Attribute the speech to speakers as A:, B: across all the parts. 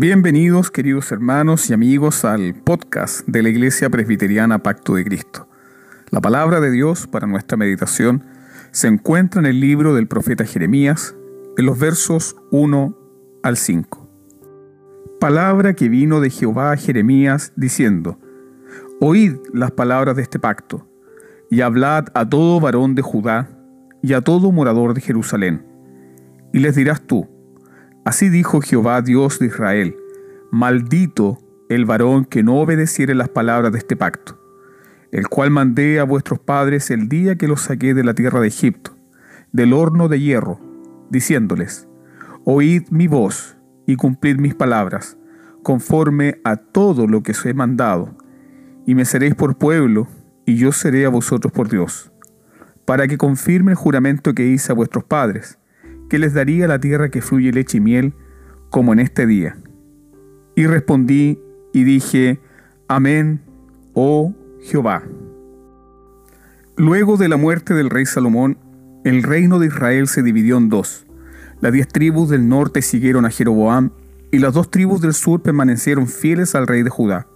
A: Bienvenidos queridos hermanos y amigos al podcast de la Iglesia Presbiteriana Pacto de Cristo. La palabra de Dios para nuestra meditación se encuentra en el libro del profeta Jeremías, en los versos 1 al 5. Palabra que vino de Jehová a Jeremías diciendo, Oíd las palabras de este pacto, y hablad a todo varón de Judá y a todo morador de Jerusalén. Y les dirás tú, Así dijo Jehová Dios de Israel, maldito el varón que no obedeciere las palabras de este pacto, el cual mandé a vuestros padres el día que los saqué de la tierra de Egipto, del horno de hierro, diciéndoles, Oíd mi voz y cumplid mis palabras, conforme a todo lo que os he mandado, y me seréis por pueblo, y yo seré a vosotros por Dios, para que confirme el juramento que hice a vuestros padres, que les daría la tierra que fluye leche y miel, como en este día. Y respondí y dije, Amén, oh Jehová. Luego de la muerte del rey Salomón, el reino de Israel se dividió en dos. Las diez tribus del norte siguieron a Jeroboam y las dos tribus del sur permanecieron fieles al rey de Judá.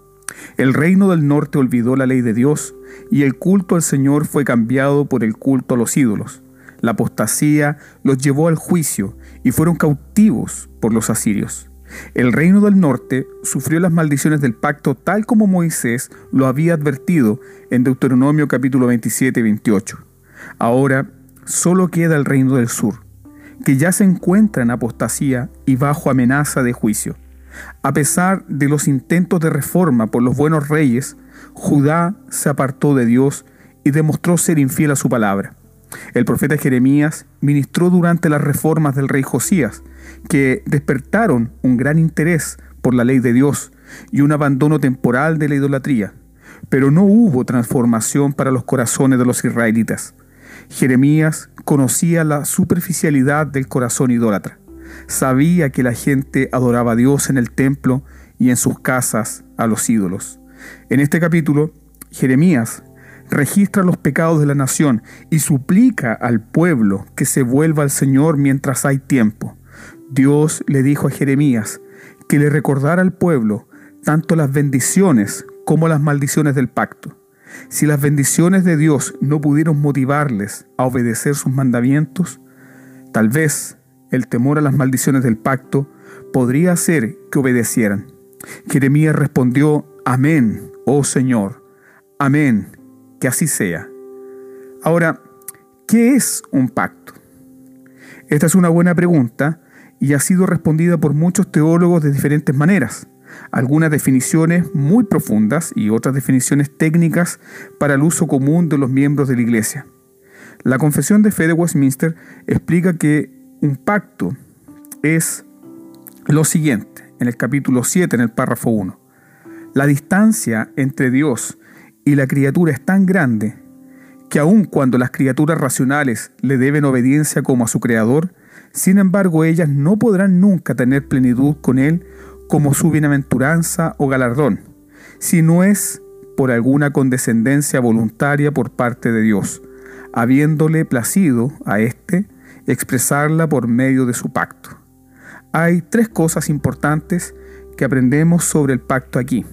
A: El reino del norte olvidó la ley de Dios y el culto al Señor fue cambiado por el culto a los ídolos. La apostasía los llevó al juicio y fueron cautivos por los asirios. El reino del norte sufrió las maldiciones del pacto tal como Moisés lo había advertido en Deuteronomio capítulo 27 y 28. Ahora solo queda el reino del sur, que ya se encuentra en apostasía y bajo amenaza de juicio. A pesar de los intentos de reforma por los buenos reyes, Judá se apartó de Dios y demostró ser infiel a su palabra. El profeta Jeremías ministró durante las reformas del rey Josías, que despertaron un gran interés por la ley de Dios y un abandono temporal de la idolatría, pero no hubo transformación para los corazones de los israelitas. Jeremías conocía la superficialidad del corazón idólatra. Sabía que la gente adoraba a Dios en el templo y en sus casas a los ídolos. En este capítulo, Jeremías registra los pecados de la nación y suplica al pueblo que se vuelva al Señor mientras hay tiempo. Dios le dijo a Jeremías que le recordara al pueblo tanto las bendiciones como las maldiciones del pacto. Si las bendiciones de Dios no pudieron motivarles a obedecer sus mandamientos, tal vez el temor a las maldiciones del pacto podría hacer que obedecieran. Jeremías respondió, Amén, oh Señor, Amén, que así sea. Ahora, ¿qué es un pacto? Esta es una buena pregunta y ha sido respondida por muchos teólogos de diferentes maneras. Algunas definiciones muy profundas y otras definiciones técnicas para el uso común de los miembros de la Iglesia. La Confesión de Fe de Westminster explica que un pacto es lo siguiente, en el capítulo 7, en el párrafo 1. La distancia entre Dios y la criatura es tan grande que aun cuando las criaturas racionales le deben obediencia como a su creador, sin embargo ellas no podrán nunca tener plenitud con él como su bienaventuranza o galardón, si no es por alguna condescendencia voluntaria por parte de Dios, habiéndole placido a éste expresarla por medio de su pacto. Hay tres cosas importantes que aprendemos sobre el pacto aquí.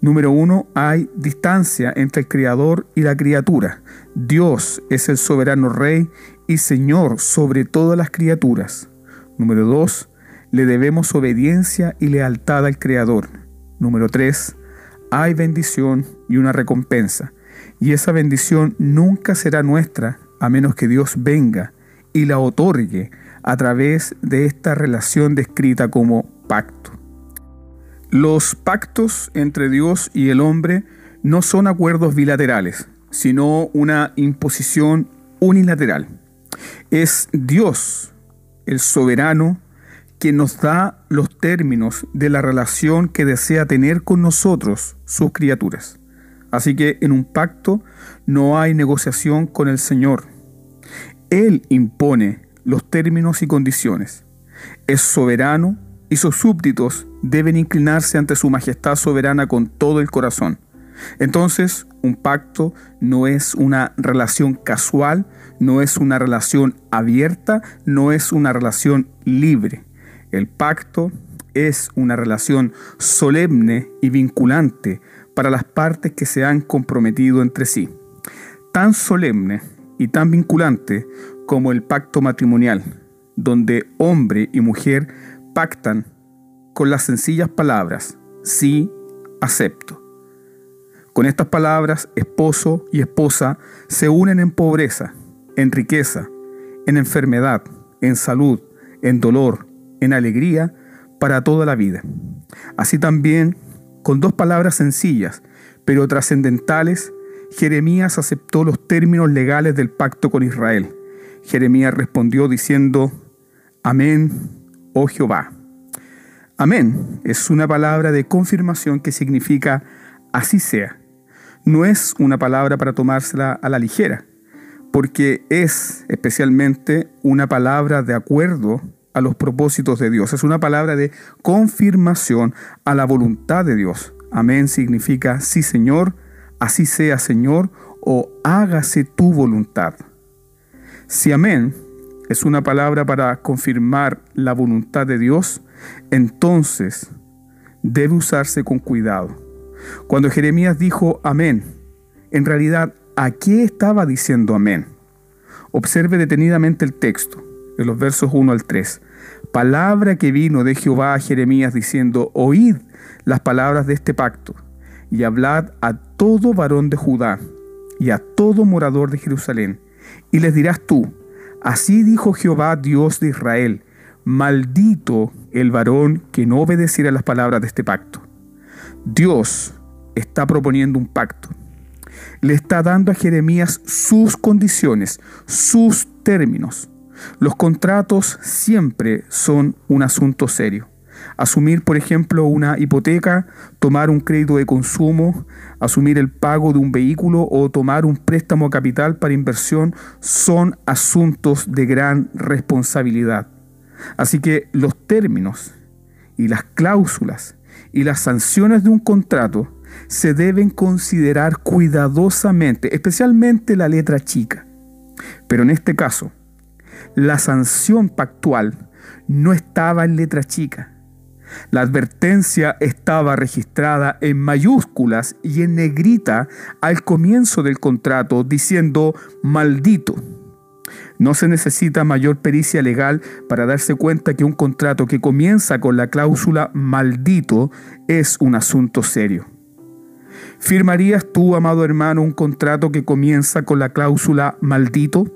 A: Número uno, hay distancia entre el Creador y la criatura. Dios es el soberano Rey y Señor sobre todas las criaturas. Número dos, le debemos obediencia y lealtad al Creador. Número tres, hay bendición y una recompensa. Y esa bendición nunca será nuestra a menos que Dios venga y la otorgue a través de esta relación descrita como pacto. Los pactos entre Dios y el hombre no son acuerdos bilaterales, sino una imposición unilateral. Es Dios, el soberano, quien nos da los términos de la relación que desea tener con nosotros, sus criaturas. Así que en un pacto no hay negociación con el Señor. Él impone los términos y condiciones. Es soberano y sus súbditos deben inclinarse ante su majestad soberana con todo el corazón. Entonces, un pacto no es una relación casual, no es una relación abierta, no es una relación libre. El pacto es una relación solemne y vinculante para las partes que se han comprometido entre sí. Tan solemne y tan vinculante como el pacto matrimonial, donde hombre y mujer pactan con las sencillas palabras, sí, acepto. Con estas palabras, esposo y esposa se unen en pobreza, en riqueza, en enfermedad, en salud, en dolor, en alegría, para toda la vida. Así también, con dos palabras sencillas, pero trascendentales, Jeremías aceptó los términos legales del pacto con Israel. Jeremías respondió diciendo, Amén, oh Jehová. Amén es una palabra de confirmación que significa así sea. No es una palabra para tomársela a la ligera, porque es especialmente una palabra de acuerdo a los propósitos de Dios. Es una palabra de confirmación a la voluntad de Dios. Amén significa sí Señor, así sea Señor, o hágase tu voluntad. Si amén es una palabra para confirmar la voluntad de Dios, entonces debe usarse con cuidado. Cuando Jeremías dijo amén, en realidad, ¿a qué estaba diciendo amén? Observe detenidamente el texto de los versos 1 al 3. Palabra que vino de Jehová a Jeremías diciendo, oíd las palabras de este pacto y hablad a todo varón de Judá y a todo morador de Jerusalén. Y les dirás tú, así dijo Jehová Dios de Israel, maldito el varón que no obedeciera las palabras de este pacto. Dios está proponiendo un pacto. Le está dando a Jeremías sus condiciones, sus términos. Los contratos siempre son un asunto serio. Asumir, por ejemplo, una hipoteca, tomar un crédito de consumo, asumir el pago de un vehículo o tomar un préstamo capital para inversión son asuntos de gran responsabilidad. Así que los términos y las cláusulas y las sanciones de un contrato se deben considerar cuidadosamente, especialmente la letra chica. Pero en este caso, la sanción pactual no estaba en letra chica. La advertencia estaba registrada en mayúsculas y en negrita al comienzo del contrato diciendo maldito. No se necesita mayor pericia legal para darse cuenta que un contrato que comienza con la cláusula maldito es un asunto serio. ¿Firmarías tú, amado hermano, un contrato que comienza con la cláusula maldito?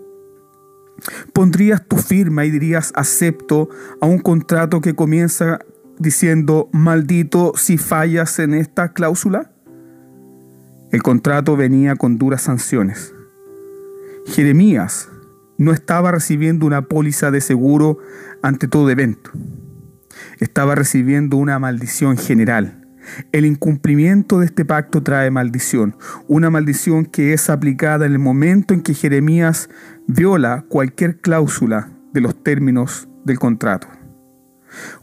A: ¿Pondrías tu firma y dirías acepto a un contrato que comienza diciendo maldito si fallas en esta cláusula? El contrato venía con duras sanciones. Jeremías no estaba recibiendo una póliza de seguro ante todo evento. Estaba recibiendo una maldición general el incumplimiento de este pacto trae maldición, una maldición que es aplicada en el momento en que Jeremías viola cualquier cláusula de los términos del contrato.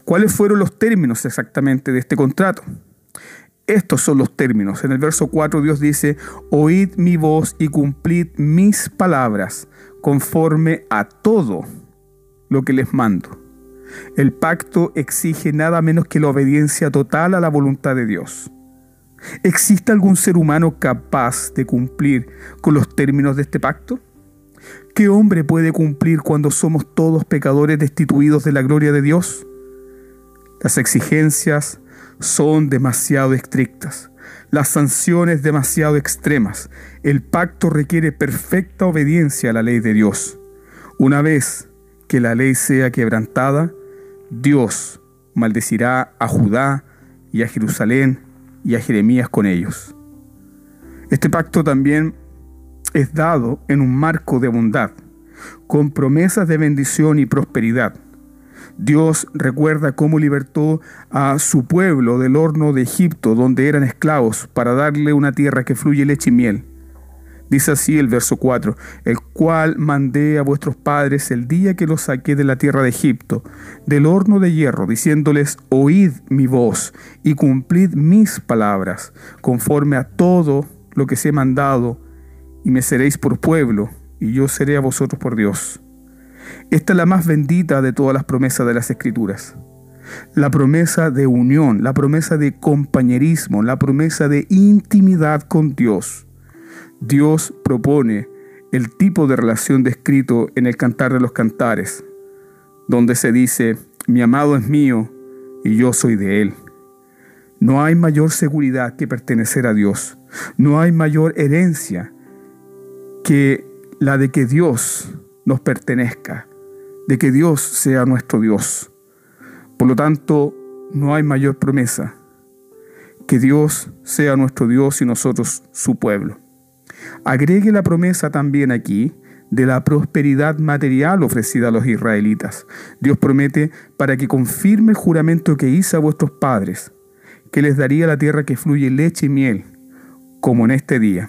A: ¿Cuáles fueron los términos exactamente de este contrato? Estos son los términos. En el verso 4 Dios dice, oíd mi voz y cumplid mis palabras conforme a todo lo que les mando. El pacto exige nada menos que la obediencia total a la voluntad de Dios. ¿Existe algún ser humano capaz de cumplir con los términos de este pacto? ¿Qué hombre puede cumplir cuando somos todos pecadores destituidos de la gloria de Dios? Las exigencias son demasiado estrictas, las sanciones demasiado extremas. El pacto requiere perfecta obediencia a la ley de Dios. Una vez que la ley sea quebrantada, Dios maldecirá a Judá y a Jerusalén y a Jeremías con ellos. Este pacto también es dado en un marco de bondad, con promesas de bendición y prosperidad. Dios recuerda cómo libertó a su pueblo del horno de Egipto, donde eran esclavos, para darle una tierra que fluye leche y miel. Dice así el verso 4, el cual mandé a vuestros padres el día que los saqué de la tierra de Egipto, del horno de hierro, diciéndoles, oíd mi voz y cumplid mis palabras, conforme a todo lo que os he mandado, y me seréis por pueblo, y yo seré a vosotros por Dios. Esta es la más bendita de todas las promesas de las Escrituras. la promesa de unión, la promesa de compañerismo, la promesa de intimidad con Dios. Dios propone el tipo de relación descrito en el Cantar de los Cantares, donde se dice, mi amado es mío y yo soy de él. No hay mayor seguridad que pertenecer a Dios. No hay mayor herencia que la de que Dios nos pertenezca, de que Dios sea nuestro Dios. Por lo tanto, no hay mayor promesa que Dios sea nuestro Dios y nosotros su pueblo. Agregue la promesa también aquí de la prosperidad material ofrecida a los israelitas. Dios promete para que confirme el juramento que hizo a vuestros padres, que les daría la tierra que fluye leche y miel, como en este día.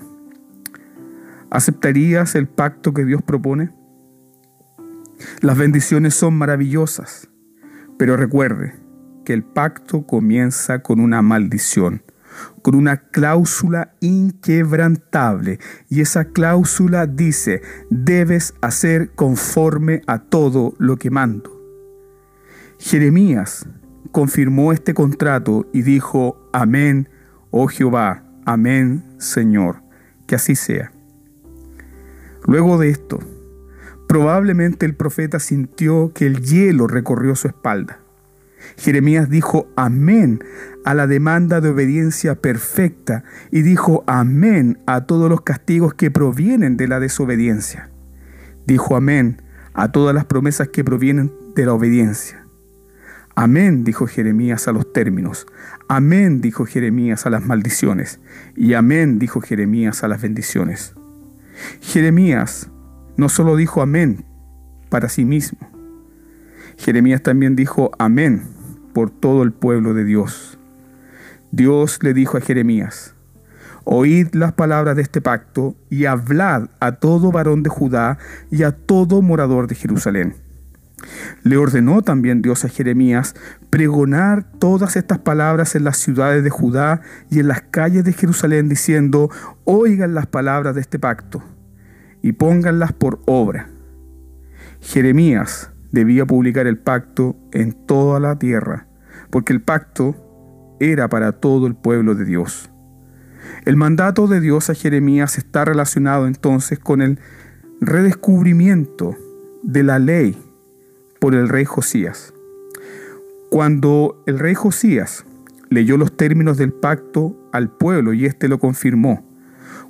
A: ¿Aceptarías el pacto que Dios propone? Las bendiciones son maravillosas, pero recuerde que el pacto comienza con una maldición con una cláusula inquebrantable. Y esa cláusula dice, debes hacer conforme a todo lo que mando. Jeremías confirmó este contrato y dijo, amén, oh Jehová, amén, Señor, que así sea. Luego de esto, probablemente el profeta sintió que el hielo recorrió su espalda. Jeremías dijo amén a la demanda de obediencia perfecta y dijo amén a todos los castigos que provienen de la desobediencia. Dijo amén a todas las promesas que provienen de la obediencia. Amén, dijo Jeremías a los términos. Amén, dijo Jeremías a las maldiciones. Y amén, dijo Jeremías a las bendiciones. Jeremías no solo dijo amén para sí mismo, Jeremías también dijo amén por todo el pueblo de Dios. Dios le dijo a Jeremías, Oíd las palabras de este pacto y hablad a todo varón de Judá y a todo morador de Jerusalén. Le ordenó también Dios a Jeremías pregonar todas estas palabras en las ciudades de Judá y en las calles de Jerusalén, diciendo, oigan las palabras de este pacto y pónganlas por obra. Jeremías debía publicar el pacto en toda la tierra, porque el pacto era para todo el pueblo de Dios. El mandato de Dios a Jeremías está relacionado entonces con el redescubrimiento de la ley por el rey Josías. Cuando el rey Josías leyó los términos del pacto al pueblo y éste lo confirmó,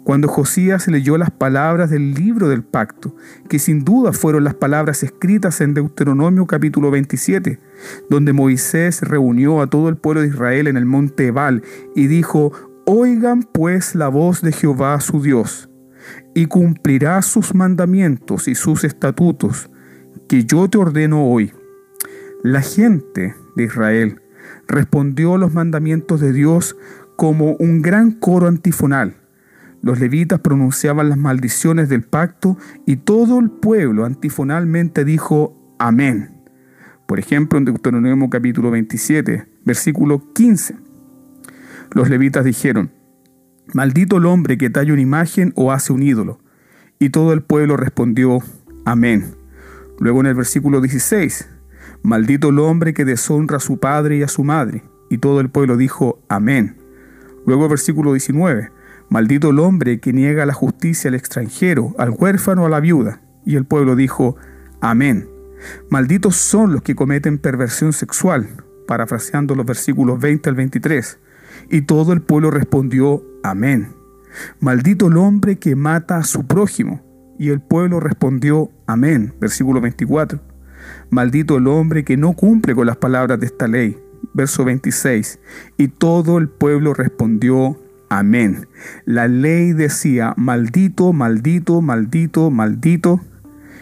A: cuando Josías leyó las palabras del libro del pacto, que sin duda fueron las palabras escritas en Deuteronomio capítulo 27, donde Moisés reunió a todo el pueblo de Israel en el monte Ebal y dijo, Oigan pues la voz de Jehová su Dios, y cumplirá sus mandamientos y sus estatutos, que yo te ordeno hoy. La gente de Israel respondió a los mandamientos de Dios como un gran coro antifonal los levitas pronunciaban las maldiciones del pacto y todo el pueblo antifonalmente dijo amén. Por ejemplo, en Deuteronomio capítulo 27, versículo 15. Los levitas dijeron, Maldito el hombre que talla una imagen o hace un ídolo. Y todo el pueblo respondió, Amén. Luego en el versículo 16, Maldito el hombre que deshonra a su padre y a su madre. Y todo el pueblo dijo, Amén. Luego versículo 19, Maldito el hombre que niega la justicia al extranjero, al huérfano, a la viuda. Y el pueblo dijo, Amén. Malditos son los que cometen perversión sexual, parafraseando los versículos 20 al 23. Y todo el pueblo respondió, Amén. Maldito el hombre que mata a su prójimo. Y el pueblo respondió, Amén. Versículo 24. Maldito el hombre que no cumple con las palabras de esta ley. Verso 26. Y todo el pueblo respondió, Amén. La ley decía, maldito, maldito, maldito, maldito.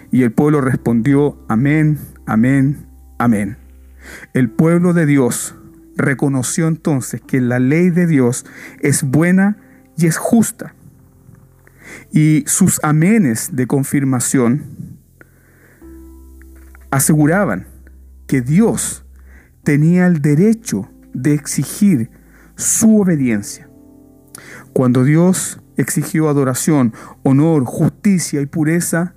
A: Y el pueblo respondió, amén, amén, amén. El pueblo de Dios reconoció entonces que la ley de Dios es buena y es justa. Y sus amenes de confirmación aseguraban que Dios tenía el derecho de exigir su obediencia. Cuando Dios exigió adoración, honor, justicia y pureza,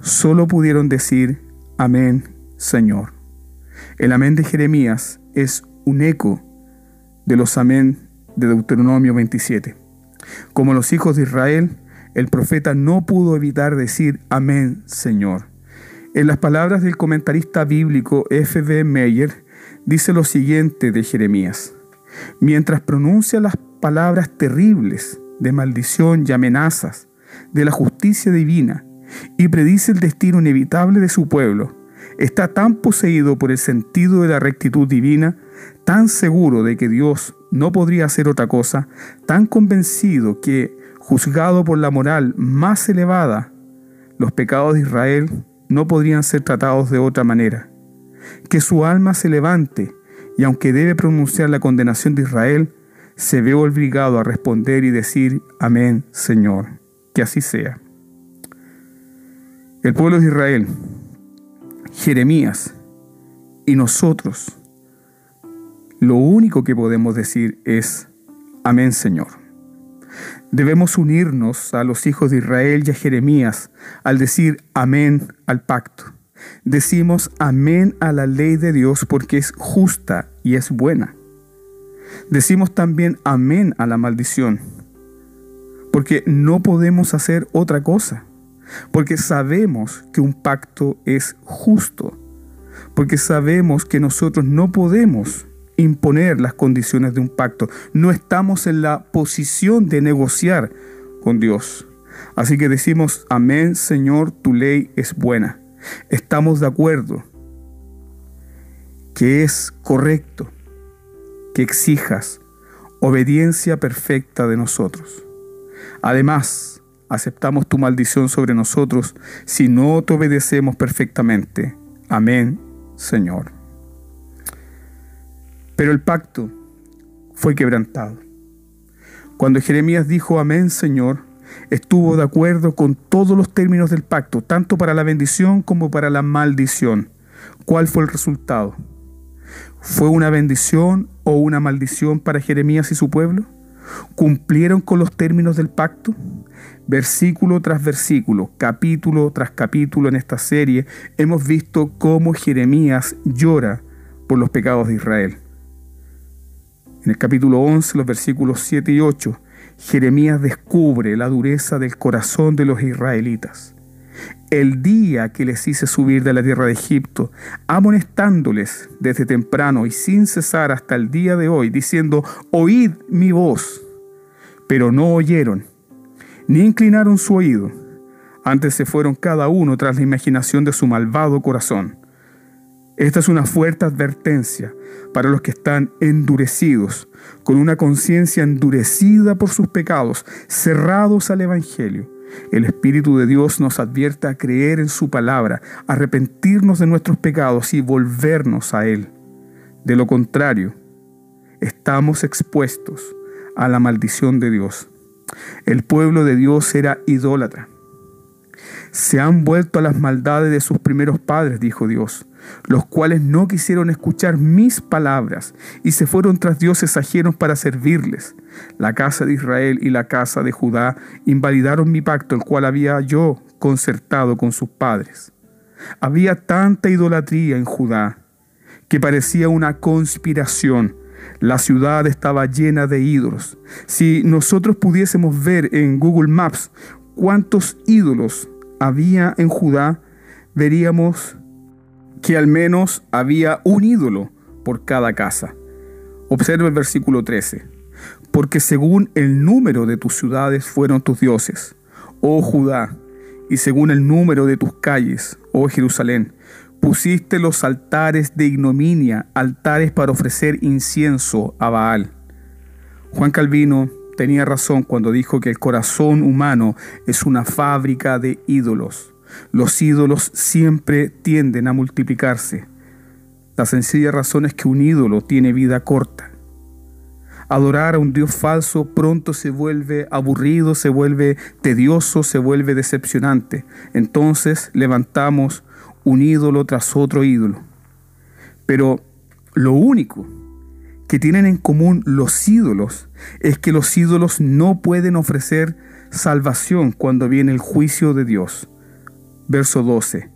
A: solo pudieron decir, amén, Señor. El amén de Jeremías es un eco de los amén de Deuteronomio 27. Como los hijos de Israel, el profeta no pudo evitar decir amén, Señor. En las palabras del comentarista bíblico F.B. Meyer, dice lo siguiente de Jeremías. Mientras pronuncia las palabras terribles de maldición y amenazas de la justicia divina y predice el destino inevitable de su pueblo, está tan poseído por el sentido de la rectitud divina, tan seguro de que Dios no podría hacer otra cosa, tan convencido que, juzgado por la moral más elevada, los pecados de Israel no podrían ser tratados de otra manera. Que su alma se levante y aunque debe pronunciar la condenación de Israel, se ve obligado a responder y decir, Amén, Señor, que así sea. El pueblo de Israel Jeremías y nosotros, lo único que podemos decir es, amén Señor. Debemos unirnos a los hijos de Israel y a Jeremías al decir amén al pacto. Decimos amén a la ley de Dios porque es justa y es buena. Decimos también amén a la maldición. Porque no podemos hacer otra cosa. Porque sabemos que un pacto es justo, porque sabemos que nosotros no podemos imponer las condiciones de un pacto, no estamos en la posición de negociar con Dios. Así que decimos, amén Señor, tu ley es buena. Estamos de acuerdo que es correcto que exijas obediencia perfecta de nosotros. Además, aceptamos tu maldición sobre nosotros si no te obedecemos perfectamente. Amén, Señor. Pero el pacto fue quebrantado. Cuando Jeremías dijo Amén, Señor, estuvo de acuerdo con todos los términos del pacto, tanto para la bendición como para la maldición. ¿Cuál fue el resultado? ¿Fue una bendición o una maldición para Jeremías y su pueblo? ¿Cumplieron con los términos del pacto? Versículo tras versículo, capítulo tras capítulo en esta serie, hemos visto cómo Jeremías llora por los pecados de Israel. En el capítulo 11, los versículos 7 y 8, Jeremías descubre la dureza del corazón de los israelitas. El día que les hice subir de la tierra de Egipto, amonestándoles desde temprano y sin cesar hasta el día de hoy, diciendo, oíd mi voz, pero no oyeron ni inclinaron su oído. Antes se fueron cada uno tras la imaginación de su malvado corazón. Esta es una fuerte advertencia para los que están endurecidos, con una conciencia endurecida por sus pecados, cerrados al Evangelio. El Espíritu de Dios nos advierte a creer en su palabra, arrepentirnos de nuestros pecados y volvernos a Él. De lo contrario, estamos expuestos a la maldición de Dios. El pueblo de Dios era idólatra. Se han vuelto a las maldades de sus primeros padres, dijo Dios, los cuales no quisieron escuchar mis palabras y se fueron tras dioses ajenos para servirles. La casa de Israel y la casa de Judá invalidaron mi pacto, el cual había yo concertado con sus padres. Había tanta idolatría en Judá que parecía una conspiración la ciudad estaba llena de ídolos. Si nosotros pudiésemos ver en Google Maps cuántos ídolos había en Judá, veríamos que al menos había un ídolo por cada casa. Observa el versículo 13. Porque según el número de tus ciudades fueron tus dioses, oh Judá, y según el número de tus calles, oh Jerusalén, Pusiste los altares de ignominia, altares para ofrecer incienso a Baal. Juan Calvino tenía razón cuando dijo que el corazón humano es una fábrica de ídolos. Los ídolos siempre tienden a multiplicarse. La sencilla razón es que un ídolo tiene vida corta. Adorar a un Dios falso pronto se vuelve aburrido, se vuelve tedioso, se vuelve decepcionante. Entonces levantamos un ídolo tras otro ídolo. Pero lo único que tienen en común los ídolos es que los ídolos no pueden ofrecer salvación cuando viene el juicio de Dios. Verso 12.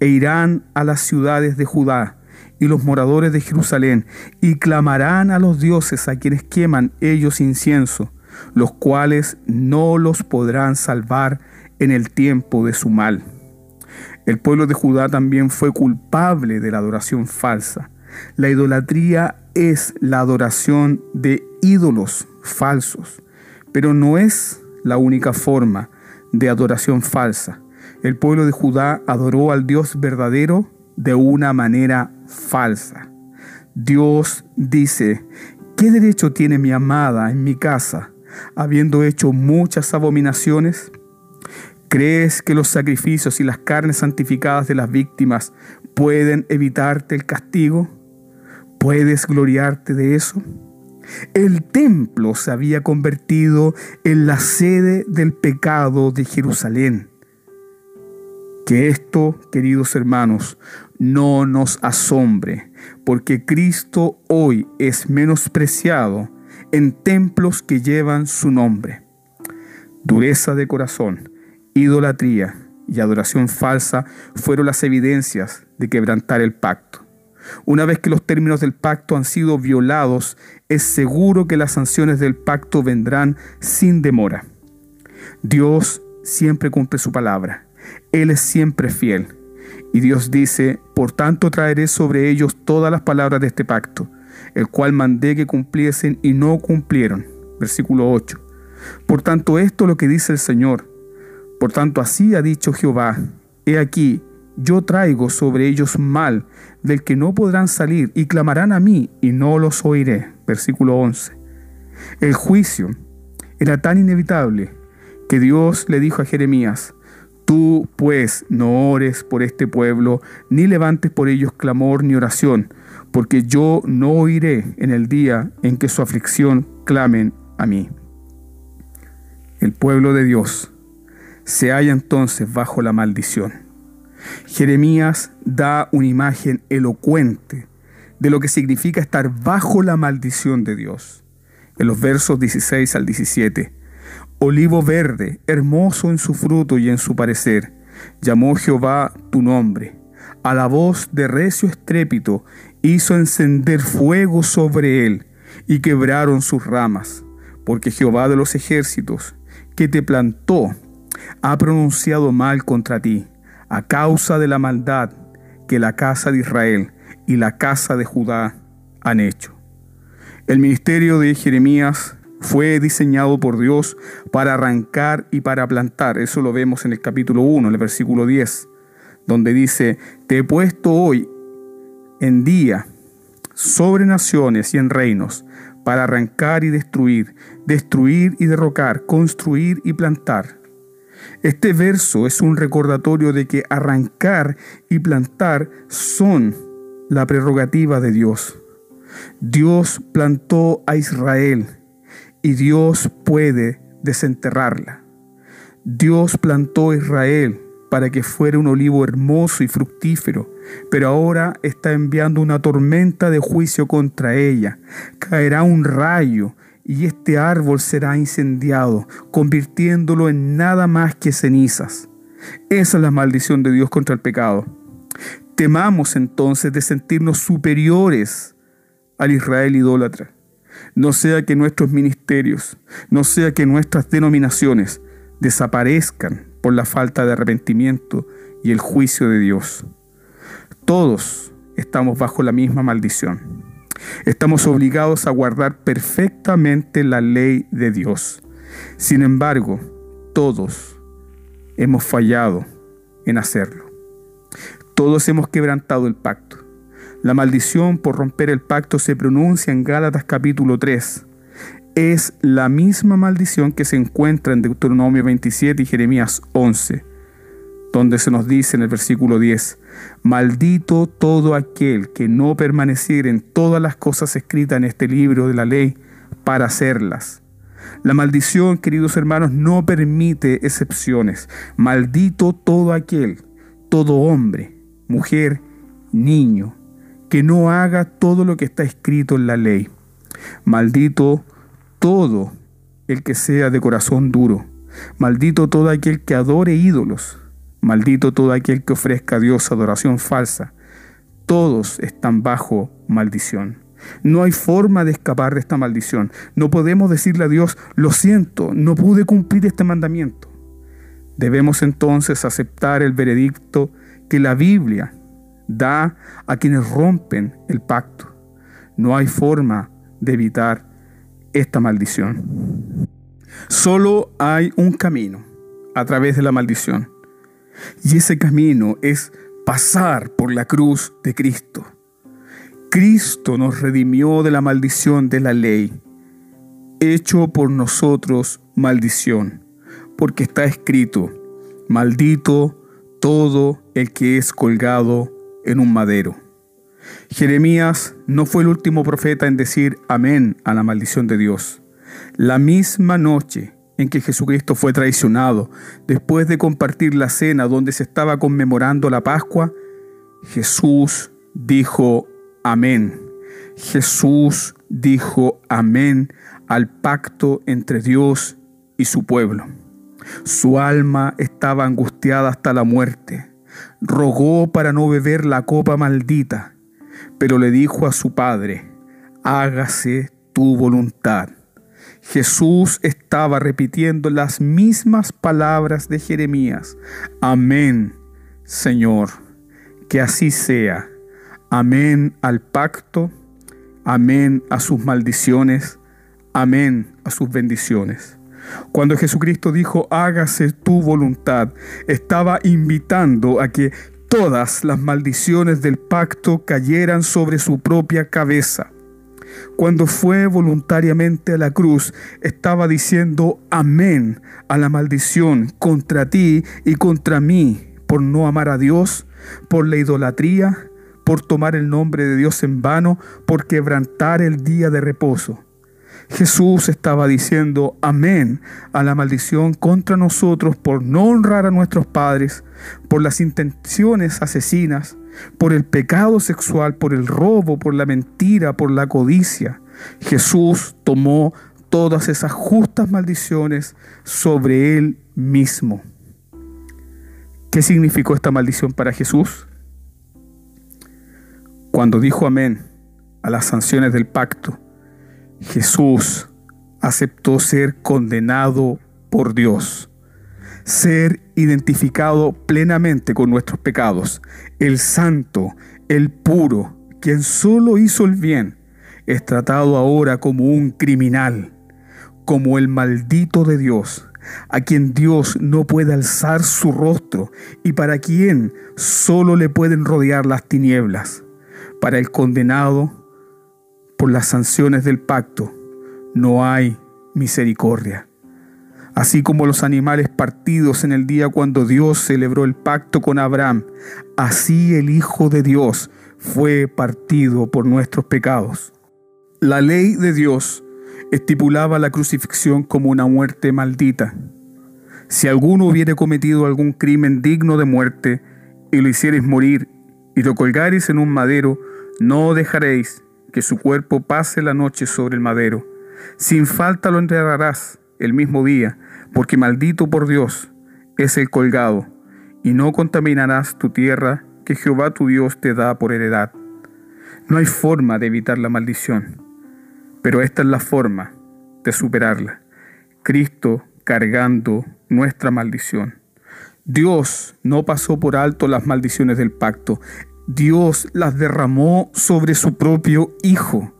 A: E irán a las ciudades de Judá y los moradores de Jerusalén, y clamarán a los dioses a quienes queman ellos incienso, los cuales no los podrán salvar en el tiempo de su mal. El pueblo de Judá también fue culpable de la adoración falsa. La idolatría es la adoración de ídolos falsos, pero no es la única forma de adoración falsa. El pueblo de Judá adoró al Dios verdadero de una manera falsa. Dios dice, ¿qué derecho tiene mi amada en mi casa, habiendo hecho muchas abominaciones? ¿Crees que los sacrificios y las carnes santificadas de las víctimas pueden evitarte el castigo? ¿Puedes gloriarte de eso? El templo se había convertido en la sede del pecado de Jerusalén. Que esto, queridos hermanos, no nos asombre, porque Cristo hoy es menospreciado en templos que llevan su nombre. Dureza de corazón, idolatría y adoración falsa fueron las evidencias de quebrantar el pacto. Una vez que los términos del pacto han sido violados, es seguro que las sanciones del pacto vendrán sin demora. Dios siempre cumple su palabra. Él es siempre fiel. Y Dios dice, por tanto traeré sobre ellos todas las palabras de este pacto, el cual mandé que cumpliesen y no cumplieron. Versículo 8. Por tanto esto es lo que dice el Señor. Por tanto así ha dicho Jehová, he aquí, yo traigo sobre ellos mal del que no podrán salir y clamarán a mí y no los oiré. Versículo 11. El juicio era tan inevitable que Dios le dijo a Jeremías, Tú pues no ores por este pueblo, ni levantes por ellos clamor ni oración, porque yo no oiré en el día en que su aflicción clamen a mí. El pueblo de Dios se halla entonces bajo la maldición. Jeremías da una imagen elocuente de lo que significa estar bajo la maldición de Dios. En los versos 16 al 17, Olivo verde, hermoso en su fruto y en su parecer, llamó Jehová tu nombre. A la voz de recio estrépito hizo encender fuego sobre él y quebraron sus ramas, porque Jehová de los ejércitos, que te plantó, ha pronunciado mal contra ti a causa de la maldad que la casa de Israel y la casa de Judá han hecho. El ministerio de Jeremías fue diseñado por Dios para arrancar y para plantar. Eso lo vemos en el capítulo 1, en el versículo 10, donde dice, te he puesto hoy en día sobre naciones y en reinos para arrancar y destruir, destruir y derrocar, construir y plantar este verso es un recordatorio de que arrancar y plantar son la prerrogativa de Dios. Dios plantó a Israel y Dios puede desenterrarla. Dios plantó a Israel para que fuera un olivo hermoso y fructífero, pero ahora está enviando una tormenta de juicio contra ella. Caerá un rayo y este árbol será incendiado, convirtiéndolo en nada más que cenizas. Esa es la maldición de Dios contra el pecado. Temamos entonces de sentirnos superiores al Israel idólatra. No sea que nuestros ministerios, no sea que nuestras denominaciones desaparezcan por la falta de arrepentimiento y el juicio de Dios. Todos estamos bajo la misma maldición. Estamos obligados a guardar perfectamente la ley de Dios. Sin embargo, todos hemos fallado en hacerlo. Todos hemos quebrantado el pacto. La maldición por romper el pacto se pronuncia en Gálatas capítulo 3. Es la misma maldición que se encuentra en Deuteronomio 27 y Jeremías 11 donde se nos dice en el versículo 10, maldito todo aquel que no permaneciera en todas las cosas escritas en este libro de la ley para hacerlas. La maldición, queridos hermanos, no permite excepciones. Maldito todo aquel, todo hombre, mujer, niño, que no haga todo lo que está escrito en la ley. Maldito todo el que sea de corazón duro. Maldito todo aquel que adore ídolos Maldito todo aquel que ofrezca a Dios adoración falsa. todos están bajo maldición. No hay forma de escapar de esta maldición. No podemos decirle a Dios, lo siento, no pude cumplir este mandamiento. Debemos entonces aceptar el veredicto que la Biblia da a quienes rompen el pacto. No hay forma de evitar esta maldición. Solo hay un camino a través de la maldición. Y ese camino es pasar por la cruz de Cristo. Cristo nos redimió de la maldición de la ley, hecho por nosotros maldición, porque está escrito, maldito todo el que es colgado en un madero. Jeremías no fue el último profeta en decir amén a la maldición de Dios. La misma noche en que Jesucristo fue traicionado, después de compartir la cena donde se estaba conmemorando la Pascua, Jesús dijo amén. Jesús dijo amén al pacto entre Dios y su pueblo. Su alma estaba angustiada hasta la muerte. Rogó para no beber la copa maldita, pero le dijo a su Padre, hágase tu voluntad. Jesús estaba repitiendo las mismas palabras de Jeremías. Amén, Señor, que así sea. Amén al pacto, amén a sus maldiciones, amén a sus bendiciones. Cuando Jesucristo dijo, hágase tu voluntad, estaba invitando a que todas las maldiciones del pacto cayeran sobre su propia cabeza. Cuando fue voluntariamente a la cruz, estaba diciendo amén a la maldición contra ti y contra mí por no amar a Dios, por la idolatría, por tomar el nombre de Dios en vano, por quebrantar el día de reposo. Jesús estaba diciendo amén a la maldición contra nosotros por no honrar a nuestros padres, por las intenciones asesinas, por el pecado sexual, por el robo, por la mentira, por la codicia. Jesús tomó todas esas justas maldiciones sobre él mismo. ¿Qué significó esta maldición para Jesús? Cuando dijo amén a las sanciones del pacto, Jesús aceptó ser condenado por Dios ser identificado plenamente con nuestros pecados. El santo, el puro, quien solo hizo el bien, es tratado ahora como un criminal, como el maldito de Dios, a quien Dios no puede alzar su rostro y para quien solo le pueden rodear las tinieblas. Para el condenado, por las sanciones del pacto, no hay misericordia así como los animales partidos en el día cuando Dios celebró el pacto con Abraham, así el Hijo de Dios fue partido por nuestros pecados. La ley de Dios estipulaba la crucifixión como una muerte maldita. Si alguno hubiere cometido algún crimen digno de muerte y lo hiciereis morir y lo colgareis en un madero, no dejaréis que su cuerpo pase la noche sobre el madero. Sin falta lo enterrarás el mismo día, porque maldito por Dios es el colgado, y no contaminarás tu tierra que Jehová tu Dios te da por heredad. No hay forma de evitar la maldición, pero esta es la forma de superarla. Cristo cargando nuestra maldición. Dios no pasó por alto las maldiciones del pacto. Dios las derramó sobre su propio Hijo.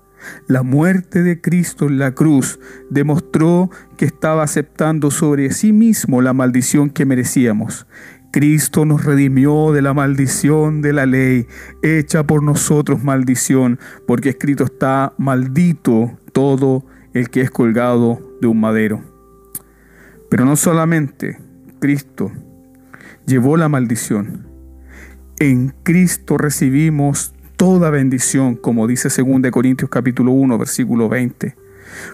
A: La muerte de Cristo en la cruz demostró que estaba aceptando sobre sí mismo la maldición que merecíamos. Cristo nos redimió de la maldición de la ley, hecha por nosotros maldición, porque escrito está, maldito todo el que es colgado de un madero. Pero no solamente Cristo llevó la maldición, en Cristo recibimos toda bendición, como dice 2 Corintios capítulo 1, versículo 20.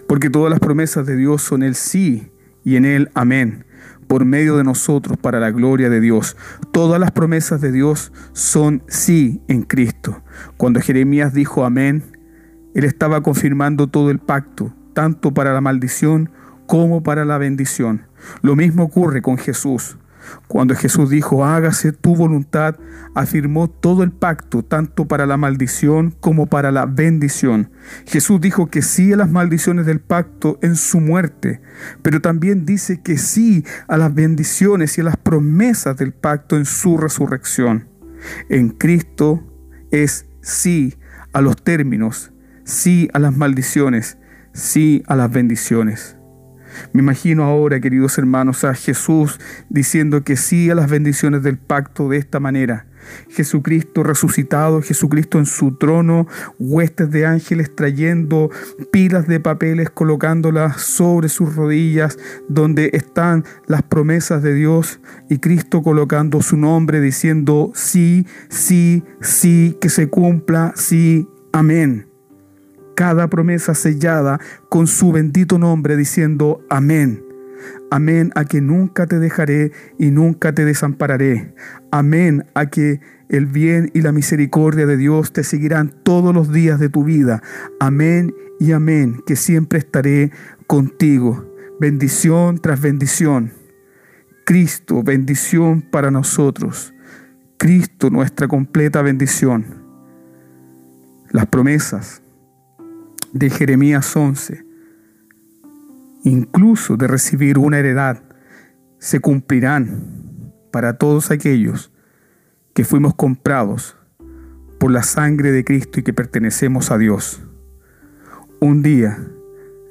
A: Porque todas las promesas de Dios son el sí y en él amén, por medio de nosotros para la gloria de Dios. Todas las promesas de Dios son sí en Cristo. Cuando Jeremías dijo amén, él estaba confirmando todo el pacto, tanto para la maldición como para la bendición. Lo mismo ocurre con Jesús. Cuando Jesús dijo, hágase tu voluntad, afirmó todo el pacto, tanto para la maldición como para la bendición. Jesús dijo que sí a las maldiciones del pacto en su muerte, pero también dice que sí a las bendiciones y a las promesas del pacto en su resurrección. En Cristo es sí a los términos, sí a las maldiciones, sí a las bendiciones. Me imagino ahora, queridos hermanos, a Jesús diciendo que sí a las bendiciones del pacto de esta manera. Jesucristo resucitado, Jesucristo en su trono, huestes de ángeles trayendo pilas de papeles, colocándolas sobre sus rodillas, donde están las promesas de Dios, y Cristo colocando su nombre, diciendo, sí, sí, sí, que se cumpla, sí, amén cada promesa sellada con su bendito nombre, diciendo amén. Amén a que nunca te dejaré y nunca te desampararé. Amén a que el bien y la misericordia de Dios te seguirán todos los días de tu vida. Amén y amén, que siempre estaré contigo. Bendición tras bendición. Cristo, bendición para nosotros. Cristo, nuestra completa bendición. Las promesas de Jeremías 11, incluso de recibir una heredad, se cumplirán para todos aquellos que fuimos comprados por la sangre de Cristo y que pertenecemos a Dios. Un día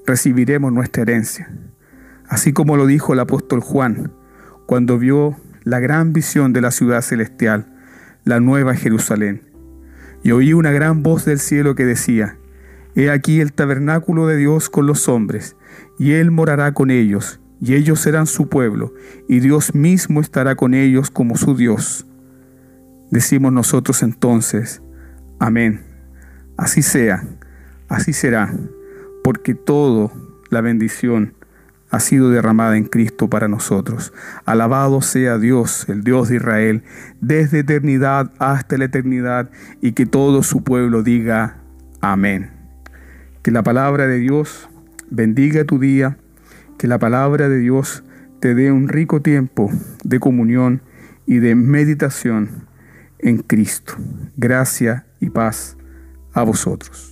A: recibiremos nuestra herencia, así como lo dijo el apóstol Juan cuando vio la gran visión de la ciudad celestial, la nueva Jerusalén. Y oí una gran voz del cielo que decía, He aquí el tabernáculo de Dios con los hombres, y Él morará con ellos, y ellos serán su pueblo, y Dios mismo estará con ellos como su Dios. Decimos nosotros entonces, amén. Así sea, así será, porque todo la bendición ha sido derramada en Cristo para nosotros. Alabado sea Dios, el Dios de Israel, desde eternidad hasta la eternidad, y que todo su pueblo diga, amén. Que la palabra de Dios bendiga tu día, que la palabra de Dios te dé un rico tiempo de comunión y de meditación en Cristo. Gracia y paz a vosotros.